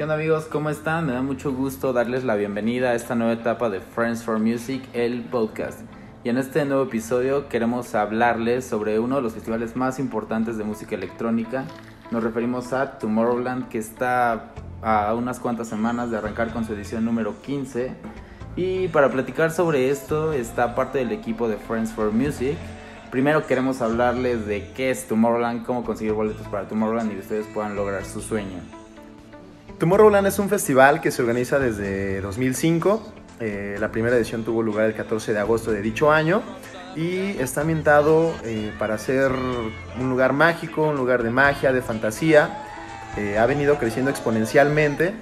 ¿Qué onda amigos? ¿Cómo están? Me da mucho gusto darles la bienvenida a esta nueva etapa de Friends for Music, el podcast. Y en este nuevo episodio queremos hablarles sobre uno de los festivales más importantes de música electrónica. Nos referimos a Tomorrowland, que está a unas cuantas semanas de arrancar con su edición número 15. Y para platicar sobre esto está parte del equipo de Friends for Music. Primero queremos hablarles de qué es Tomorrowland, cómo conseguir boletos para Tomorrowland y que ustedes puedan lograr su sueño. Tomorrowland es un festival que se organiza desde 2005. Eh, la primera edición tuvo lugar el 14 de agosto de dicho año y está ambientado eh, para ser un lugar mágico, un lugar de magia, de fantasía. Eh, ha venido creciendo exponencialmente.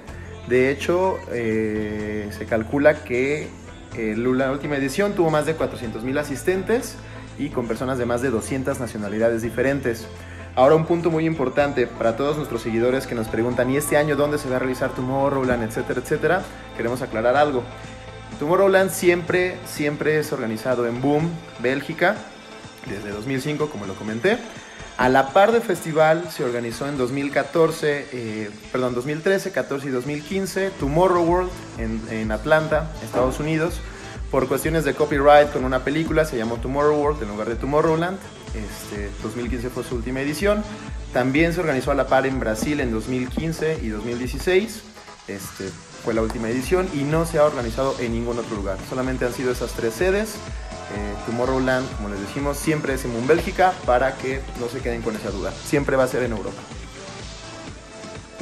De hecho, se calcula que la última edición tuvo más de 400.000 asistentes y con personas de más de 200 nacionalidades diferentes. Ahora un punto muy importante para todos nuestros seguidores que nos preguntan, ¿y este año dónde se va a realizar Tomorrowland, etcétera, etcétera? Queremos aclarar algo. Tomorrowland siempre, siempre es organizado en Boom, Bélgica, desde 2005, como lo comenté. A la par del festival se organizó en 2014, eh, perdón, 2013, 14 y 2015 Tomorrow en, en Atlanta, Estados Unidos. Por cuestiones de copyright con una película se llamó Tomorrow World en lugar de Tomorrowland. Este, 2015 fue su última edición. También se organizó a la par en Brasil en 2015 y 2016. Este, fue la última edición y no se ha organizado en ningún otro lugar. Solamente han sido esas tres sedes. Eh, Tomorrowland, como les decimos, siempre es en Bélgica para que no se queden con esa duda. Siempre va a ser en Europa.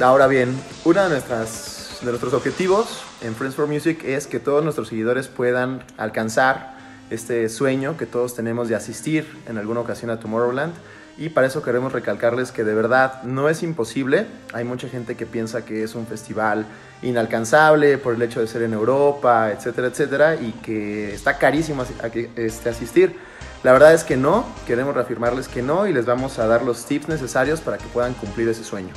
Ahora bien, una de, nuestras, de nuestros objetivos en Friends for Music es que todos nuestros seguidores puedan alcanzar este sueño que todos tenemos de asistir en alguna ocasión a Tomorrowland. Y para eso queremos recalcarles que de verdad no es imposible. Hay mucha gente que piensa que es un festival inalcanzable por el hecho de ser en Europa, etcétera, etcétera, y que está carísimo este, asistir. La verdad es que no, queremos reafirmarles que no y les vamos a dar los tips necesarios para que puedan cumplir ese sueño.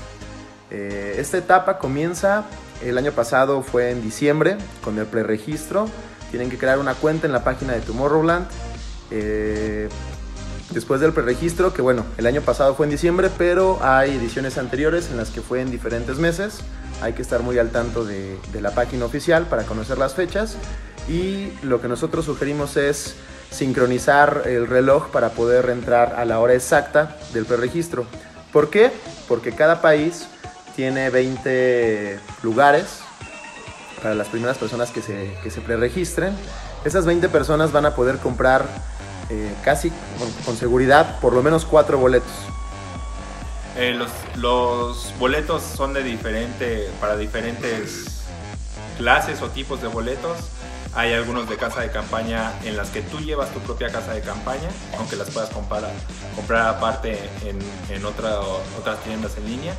Eh, esta etapa comienza, el año pasado fue en diciembre con el preregistro tienen que crear una cuenta en la página de Tomorrowland. Eh, después del preregistro, que bueno, el año pasado fue en diciembre, pero hay ediciones anteriores en las que fue en diferentes meses. Hay que estar muy al tanto de, la página oficial para conocer las fechas. Y lo que nosotros sugerimos es sincronizar el reloj para poder entrar a la hora exacta del preregistro. ¿Por qué? Porque cada país tiene 20 lugares para las primeras personas que se, que se preregistren. Esas 20 personas van a poder comprar eh, casi con, seguridad por lo menos cuatro boletos. Eh, los, boletos son de diferente, para diferentes clases o tipos de boletos. Hay algunos de casa de campaña en las que tú llevas tu propia casa de campaña, aunque las puedas comprar, comprar aparte en, en otra, otras tiendas en línea.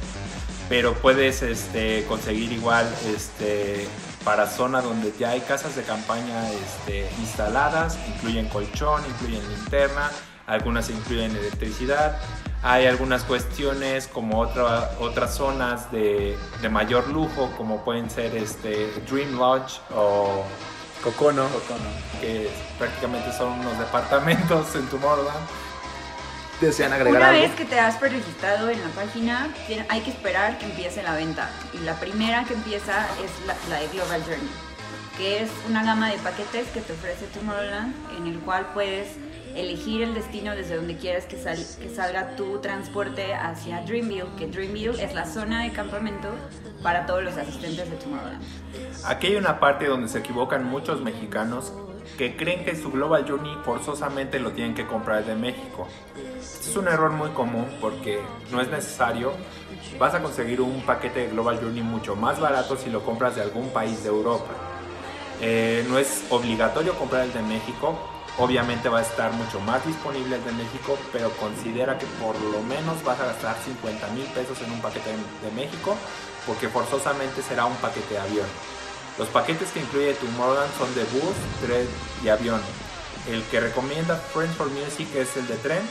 Pero puedes este, conseguir igual este, para zona donde ya hay casas de campaña este, instaladas, incluyen colchón, incluyen linterna, algunas incluyen electricidad. Hay algunas cuestiones como otra, otras zonas de, de, mayor lujo, como pueden ser este, Dream Lodge o Cocono, que prácticamente son unos departamentos en Tomorrowland desean agregar Una algo. vez que te has preregistrado en la página, hay que esperar que empiece la venta. Y la primera que empieza es la, de Global Journey, que es una gama de paquetes que te ofrece Tomorrowland, en el cual puedes elegir el destino desde donde quieres que, que salga tu transporte hacia Dreamville, que Dreamville es la zona de campamento para todos los asistentes de Tomorrowland. Aquí hay una parte donde se equivocan muchos mexicanos que creen que su Global Journey forzosamente lo tienen que comprar de México. es un error muy común porque no es necesario. Vas a conseguir un paquete de Global Journey mucho más barato si lo compras de algún país de Europa. Eh, no es obligatorio comprar el de México. Obviamente va a estar mucho más disponible el de México, pero considera que por lo menos vas a gastar 50 mil pesos en un paquete de México, porque forzosamente será un paquete de avión. Los paquetes que incluye Tomorrowland son de bus, tren y avión. El que recomienda Friends for Music es el de tren,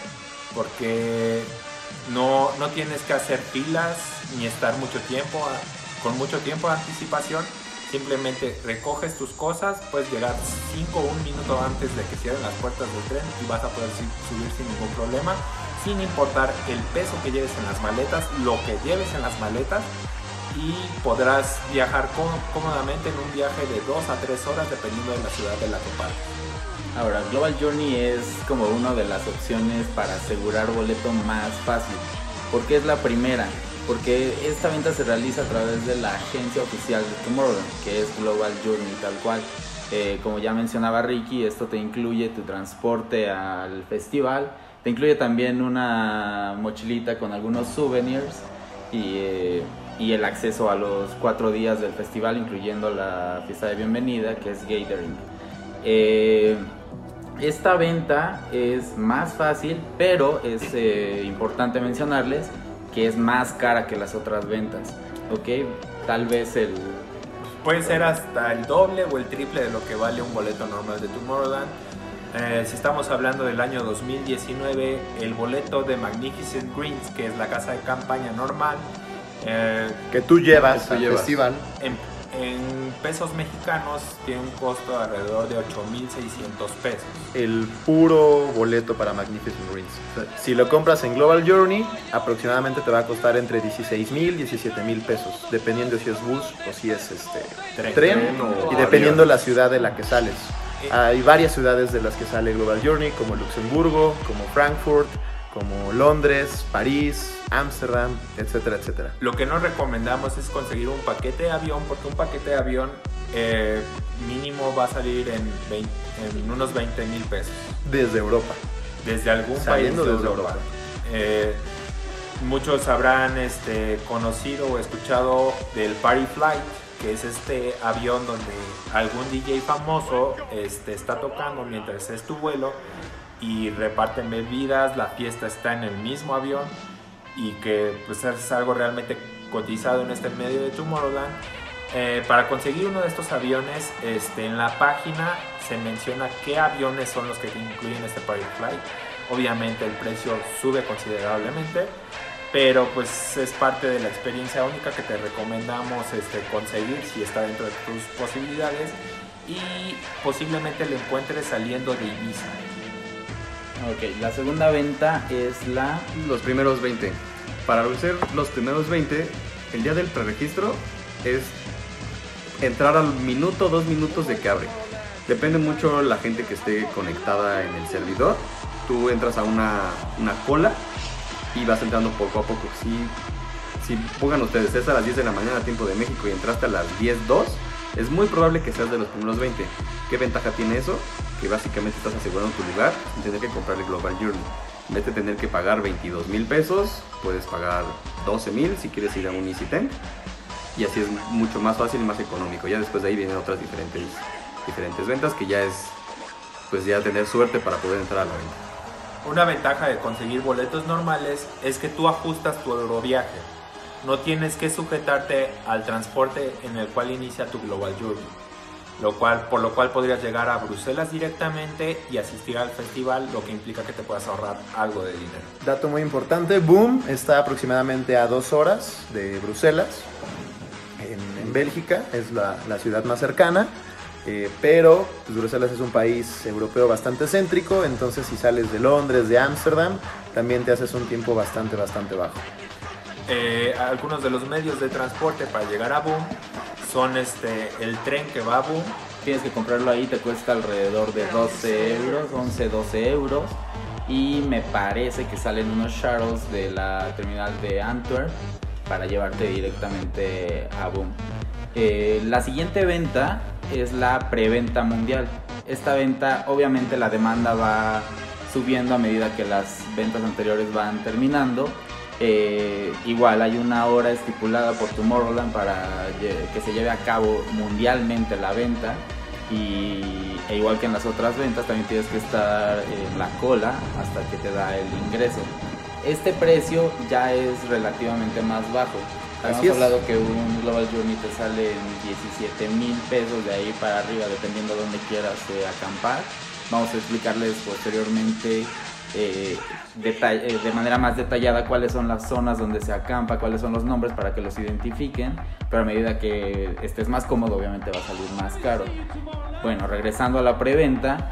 porque no, no tienes que hacer filas ni estar mucho tiempo, con mucho tiempo de anticipación. Simplemente recoges tus cosas, puedes llegar 5 o 1 minuto antes de que cierren las puertas del tren y vas a poder subir sin ningún problema, sin importar el peso que lleves en las maletas, lo que lleves en las maletas, y podrás viajar cómodamente en un viaje de 2 a 3 horas dependiendo de la ciudad de la que partes. Ahora, Global Journey es como una de las opciones para asegurar boleto más fácil. porque es la primera? Porque esta venta se realiza a través de la agencia oficial de Tomorrowland, que es Global Journey tal cual. Eh, como ya mencionaba Ricky, esto te incluye tu transporte al festival, te incluye también una mochilita con algunos souvenirs y, eh, y el acceso a los cuatro días del festival, incluyendo la fiesta de bienvenida, que es Gathering. Eh, esta venta es más fácil, pero es eh, importante mencionarles que es más cara que las otras ventas. ¿Ok? Tal vez el... Puede ser hasta el doble o el triple de lo que vale un boleto normal de Tomorrowland. Eh, si estamos hablando del año 2019, el boleto de Magnificent Greens, que es la casa de campaña normal, eh, que tú llevas al festival, en pesos mexicanos tiene un costo de alrededor de 8.600 pesos. El puro boleto para Magnificent Greens. Si lo compras en Global Journey, aproximadamente te va a costar entre 16.000 y 17.000 pesos, dependiendo si es bus o si es este tren, y dependiendo la ciudad de la que sales. Eh. Hay varias ciudades de las que sale Global Journey, como Luxemburgo, como Frankfurt, como Londres, París, Ámsterdam, etcétera, etcétera. Lo que no recomendamos es conseguir un paquete de avión, porque un paquete de avión eh, mínimo va a salir en, unos 20 mil pesos. Desde Europa. Desde algún país de desde Europa. Eh, muchos habrán este, conocido o escuchado del Party Flight, que es este avión donde algún DJ famoso este, está tocando mientras es tu vuelo y reparten bebidas, la fiesta está en el mismo avión y que pues es algo realmente cotizado en este medio de Tomorrowland. Eh, para conseguir uno de estos aviones, este, en la página se menciona qué aviones son los que incluyen este Party Flight. Obviamente el precio sube considerablemente, pero pues es parte de la experiencia única que te recomendamos este, conseguir si está dentro de tus posibilidades y posiblemente lo encuentres saliendo de Ibiza. Ok, la segunda venta es la... Los primeros 20. Para ser los primeros 20, el día del preregistro es entrar al minuto, dos minutos de que abre. Depende mucho la gente que esté conectada en el servidor. Tú entras a una, una cola y vas entrando poco a poco. Si, si pongan ustedes, es a las 10 de la mañana tiempo de México y entraste a las 10.02, es muy probable que seas de los primeros 20. ¿Qué ventaja tiene eso? Que básicamente estás asegurando tu lugar sin tener que comprar el Global Journey. En vez de tener que pagar 22 mil pesos, puedes pagar 12 mil si quieres ir a un Easy. Y así es mucho más fácil y más económico. Ya después de ahí vienen otras diferentes, diferentes ventas que ya es pues ya tener suerte para poder entrar a la venta. Una ventaja de conseguir boletos normales es que tú ajustas tu euroviaje no tienes que sujetarte al transporte en el cual inicia tu Global Journey, lo cual, por lo cual podrías llegar a Bruselas directamente y asistir al festival, lo que implica que te puedas ahorrar algo de dinero. Dato muy importante, Boom está aproximadamente a dos horas de Bruselas, en, Bélgica, es la, ciudad más cercana. Eh, pero pues, Bruselas es un país europeo bastante céntrico, entonces si sales de Londres, de Ámsterdam, también te haces un tiempo bastante, bastante bajo. Eh, algunos de los medios de transporte para llegar a Boom son este, el tren que va a Boom. Tienes que comprarlo ahí, te cuesta alrededor de 12 euros, 11, 12 euros. Y me parece que salen unos shuttles de la terminal de Antwerp para llevarte directamente a Boom. Eh, la siguiente venta es la preventa mundial. Esta venta, obviamente, la demanda va subiendo a medida que las ventas anteriores van terminando eh, igual hay una hora estipulada por Tomorrowland para que se lleve a cabo mundialmente la venta y e igual que en las otras ventas también tienes que estar en la cola hasta que te da el ingreso. Este precio ya es relativamente más bajo. Hemos hablado que un Global Journey te sale en 17 mil pesos de ahí para arriba dependiendo de dónde quieras eh, acampar. Vamos a explicarles posteriormente eh, eh, de manera más detallada cuáles son las zonas donde se acampa, cuáles son los nombres para que los identifiquen, pero a medida que estés más cómodo obviamente va a salir más caro. Bueno, regresando a la preventa,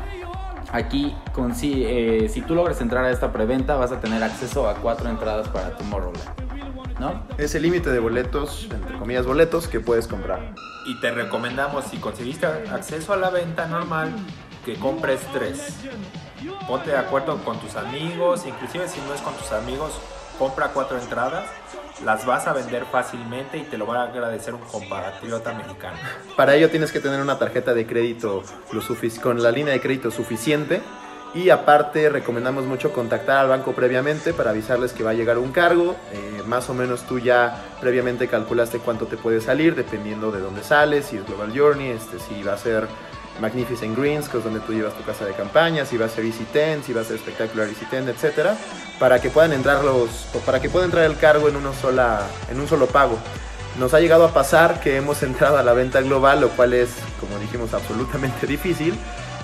aquí con, eh, si tú logras entrar a esta preventa vas a tener acceso a cuatro entradas para Tomorrowland. ¿no? Es el límite de boletos, entre comillas boletos, que puedes comprar. Y te recomendamos, si conseguiste acceso a la venta normal, que compres tres. Ponte de acuerdo con tus amigos, inclusive si no es con tus amigos, compra cuatro entradas, las vas a vender fácilmente y te lo va a agradecer un compatriota mexicano. Para ello tienes que tener una tarjeta de crédito lo con la línea de crédito suficiente y aparte recomendamos mucho contactar al banco previamente para avisarles que va a llegar un cargo. Eh, más o menos tú ya previamente calculaste cuánto te puede salir dependiendo de dónde sales, si es Global Journey, este, si va a ser Magnificent Greens, que es donde tú llevas tu casa de campaña, si va a ser Easy Ten, si va a ser Spectacular Easy Ten, etcétera, para que puedan entrar los, o para que pueda entrar el cargo en, uno sola, en un solo pago. Nos ha llegado a pasar que hemos entrado a la venta global, lo cual es, como dijimos, absolutamente difícil.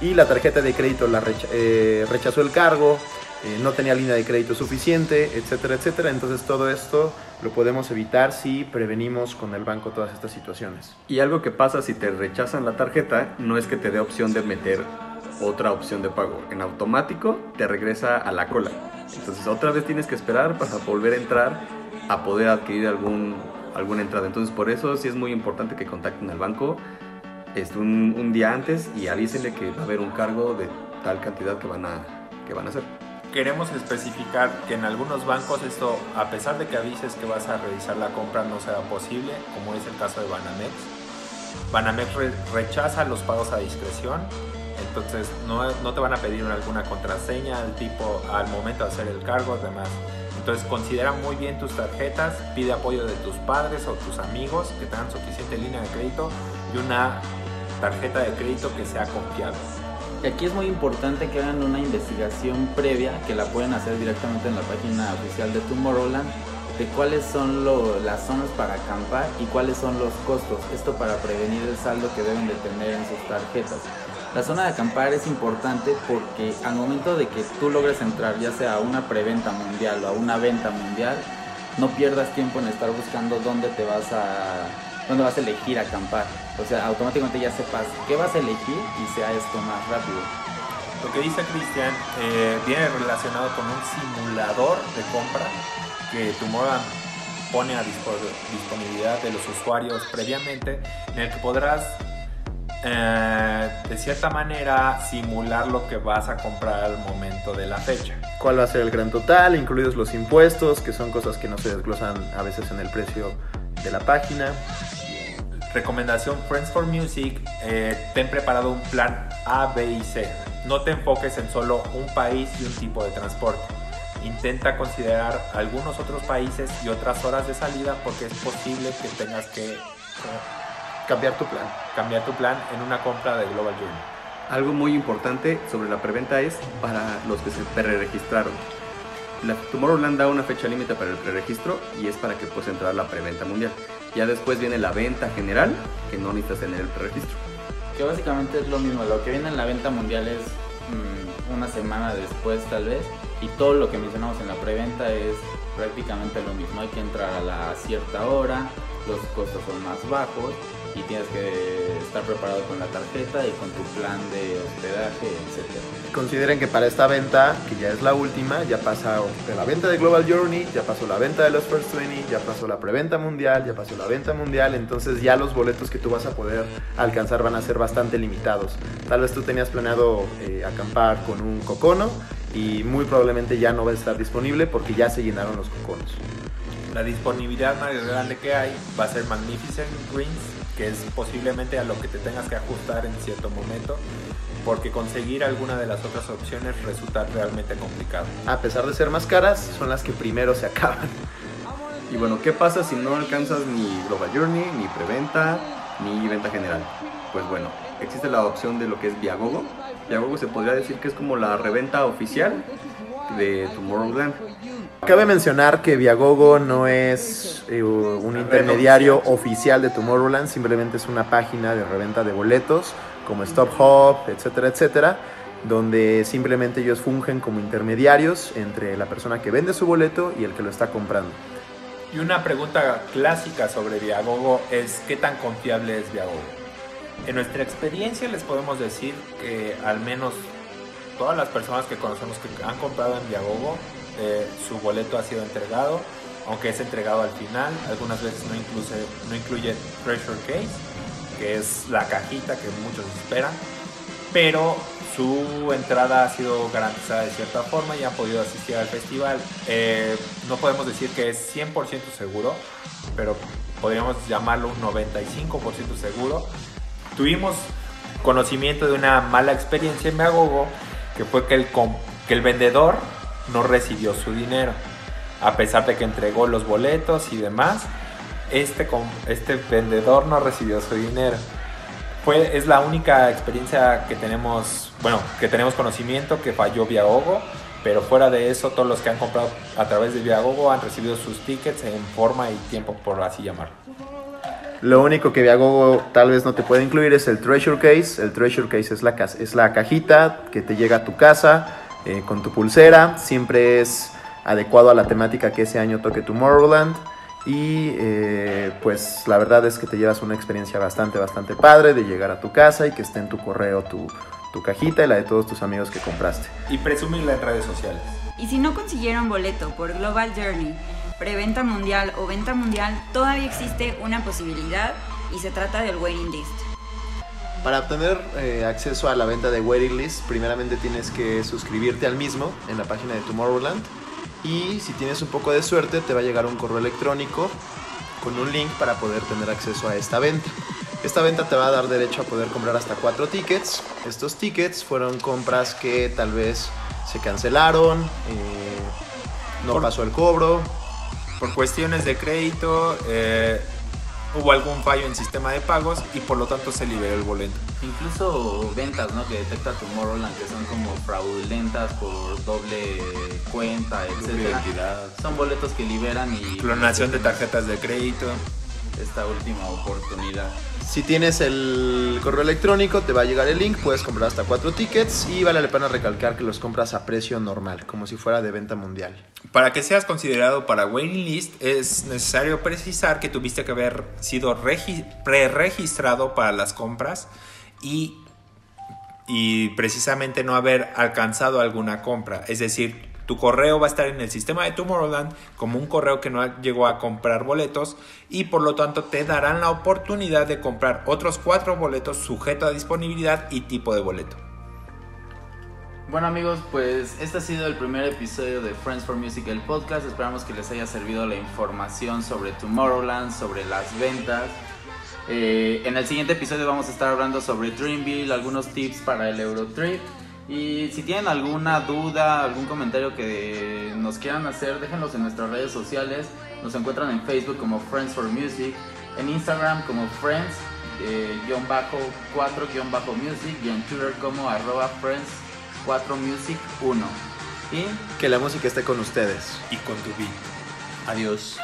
Y la tarjeta de crédito la recha- eh, rechazó el cargo, eh, no tenía línea de crédito suficiente, etcétera, etcétera. Entonces todo esto lo podemos evitar si prevenimos con el banco todas estas situaciones. Y algo que pasa si te rechazan la tarjeta no es que te dé opción de meter otra opción de pago. En automático te regresa a la cola. Entonces otra vez tienes que esperar para volver a entrar a poder adquirir algún, alguna entrada. Entonces por eso sí es muy importante que contacten al banco este, un, un día antes y avísenle que va a haber un cargo de tal cantidad que van a, que van a hacer. Queremos especificar que en algunos bancos esto, a pesar de que avises que vas a realizar la compra, no será posible, como es el caso de Banamex. Banamex re- rechaza los pagos a discreción, entonces no, no te van a pedir alguna contraseña al tipo al momento de hacer el cargo, demás. Entonces considera muy bien tus tarjetas, pide apoyo de tus padres o tus amigos que tengan suficiente línea de crédito y una tarjeta de crédito que sea confiable. Y aquí es muy importante que hagan una investigación previa, que la pueden hacer directamente en la página oficial de Tomorrowland, de cuáles son las zonas para acampar y cuáles son los costos. Esto para prevenir el saldo que deben de tener en sus tarjetas. La zona de acampar es importante porque al momento de que tú logres entrar ya sea a una preventa mundial o a una venta mundial, no pierdas tiempo en estar buscando dónde te vas a dónde vas a elegir acampar. O sea, automáticamente ya sepas qué vas a elegir y sea esto más rápido. Lo que dice Cristian eh, viene relacionado con un simulador de compra que Tomorrowland pone a dispo- disponibilidad de los usuarios previamente, en el que podrás eh, de cierta manera simular lo que vas a comprar al momento de la fecha. cuál va a ser el gran total, incluidos los impuestos, que son cosas que no se desglosan a veces en el precio de la página. Recomendación Friends for Music, eh, ten preparado un plan A, B y C. No te enfoques en solo un país y un tipo de transporte. Intenta considerar algunos otros países y otras horas de salida porque es posible que tengas que eh, Cambiar tu plan. cambiar tu plan en una compra de Global Journey. Algo muy importante sobre la preventa es para los que se preregistraron. La Tomorrowland da una fecha límite para el preregistro y es para que puedas entrar a la preventa mundial. Ya después viene la venta general, que no necesitas tener el preregistro. Que básicamente es lo mismo. Lo que viene en la venta mundial es mm, una semana después tal vez. Y todo lo que mencionamos en la preventa es prácticamente lo mismo. Hay que entrar a la cierta hora, los costos son más bajos y tienes que estar preparado con la tarjeta y con tu plan de hospedaje, etc. Consideren que para esta venta, que ya es la última, ya pasa de la venta de Global Journey, ya pasó la venta de los First 20, ya pasó la preventa mundial, ya pasó la venta mundial, entonces ya los boletos que tú vas a poder alcanzar van a ser bastante limitados. Tal vez tú tenías planeado eh, acampar con un cocono y muy probablemente ya no va a estar disponible porque ya se llenaron los coconos. La disponibilidad más grande que hay va a ser Magnificent Greens, que es posiblemente a lo que te tengas que ajustar en cierto momento, porque conseguir alguna de las otras opciones resulta realmente complicado. A pesar de ser más caras, son las que primero se acaban. Y bueno, ¿qué pasa si no alcanzas ni Global Journey, ni preventa, ni venta general? Pues bueno, existe la opción de lo que es Viagogo. Viagogo se podría decir que es como la reventa oficial de Tomorrowland. Cabe mencionar que Viagogo no es eh, un intermediario oficial de Tomorrowland, simplemente es una página de reventa de boletos como Stop Hop, etcétera, etcétera, donde simplemente ellos fungen como intermediarios entre la persona que vende su boleto y el que lo está comprando. Y una pregunta clásica sobre Viagogo es ¿qué tan confiable es Viagogo? En nuestra experiencia les podemos decir que al menos todas las personas que conocemos que han comprado en Viagogo, eh, su boleto ha sido entregado aunque es entregado al final, algunas veces no incluye, no Treasure Case, que es la cajita que muchos esperan, pero su entrada ha sido garantizada de cierta forma y han podido asistir al festival. Eh, no podemos decir que es 100% seguro, pero podríamos llamarlo un 95% seguro. Tuvimos conocimiento de una mala experiencia en Meagogo, que fue que el vendedor no recibió su dinero, a pesar de que entregó los boletos y demás. Este, este vendedor no recibió su dinero. Fue, es la única experiencia que tenemos, bueno, que tenemos conocimiento que falló Viagogo, pero fuera de eso, todos los que han comprado a través de Viagogo han recibido sus tickets en forma y tiempo, por así llamarlo. Lo único que Viagogo tal vez no te puede incluir es el Treasure Case. El Treasure Case es la, es la cajita que te llega a tu casa eh, con tu pulsera. Siempre es adecuado a la temática que ese año toque Tomorrowland. Y eh, pues la verdad es que te llevas una experiencia bastante, bastante padre de llegar a tu casa y que esté en tu correo tu, tu cajita y la de todos tus amigos que compraste. Y presumirla en redes sociales. Y si no consiguieron boleto por Global Journey, preventa mundial o venta mundial, todavía existe una posibilidad y se trata del waiting list. Para obtener eh, acceso a la venta de waiting list, primeramente tienes que suscribirte al mismo en la página de Tomorrowland y si tienes un poco de suerte te va a llegar un correo electrónico con un link para poder tener acceso a esta venta. Esta venta te va a dar derecho a poder comprar hasta cuatro tickets. Estos tickets fueron compras que tal vez se cancelaron, eh, no pasó el cobro. Por cuestiones de crédito, eh, hubo algún fallo en sistema de pagos y por lo tanto se liberó el boleto. Incluso ventas, ¿no? Que detecta Tomorrowland que son como fraudulentas por doble cuenta, etc. Son boletos que liberan y... Clonación de tarjetas de crédito. Esta última oportunidad. Si tienes el correo electrónico, te va a llegar el link, puedes comprar hasta cuatro tickets y vale la pena recalcar que los compras a precio normal, como si fuera de venta mundial. Para que seas considerado para waiting list, es necesario precisar que tuviste que haber sido pre-registrado para las compras y, y precisamente no haber alcanzado alguna compra. Es decir, tu correo va a estar en el sistema de Tomorrowland como un correo que no llegó a comprar boletos y por lo tanto te darán la oportunidad de comprar otros cuatro boletos sujeto a disponibilidad y tipo de boleto. Bueno amigos, pues este ha sido el primer episodio de Friends for Music, el podcast. Esperamos que les haya servido la información sobre Tomorrowland, sobre las ventas. Eh, en el siguiente episodio vamos a estar hablando sobre Dreamville, algunos tips para el Eurotrip. Y si tienen alguna duda, algún comentario que nos quieran hacer, déjenlos en nuestras redes sociales. Nos encuentran en Facebook como Friends for Music, en Instagram como Friends-4-music y en Twitter como arroba Friends4music1. Y que la música esté con ustedes. Y con tu beat. Adiós.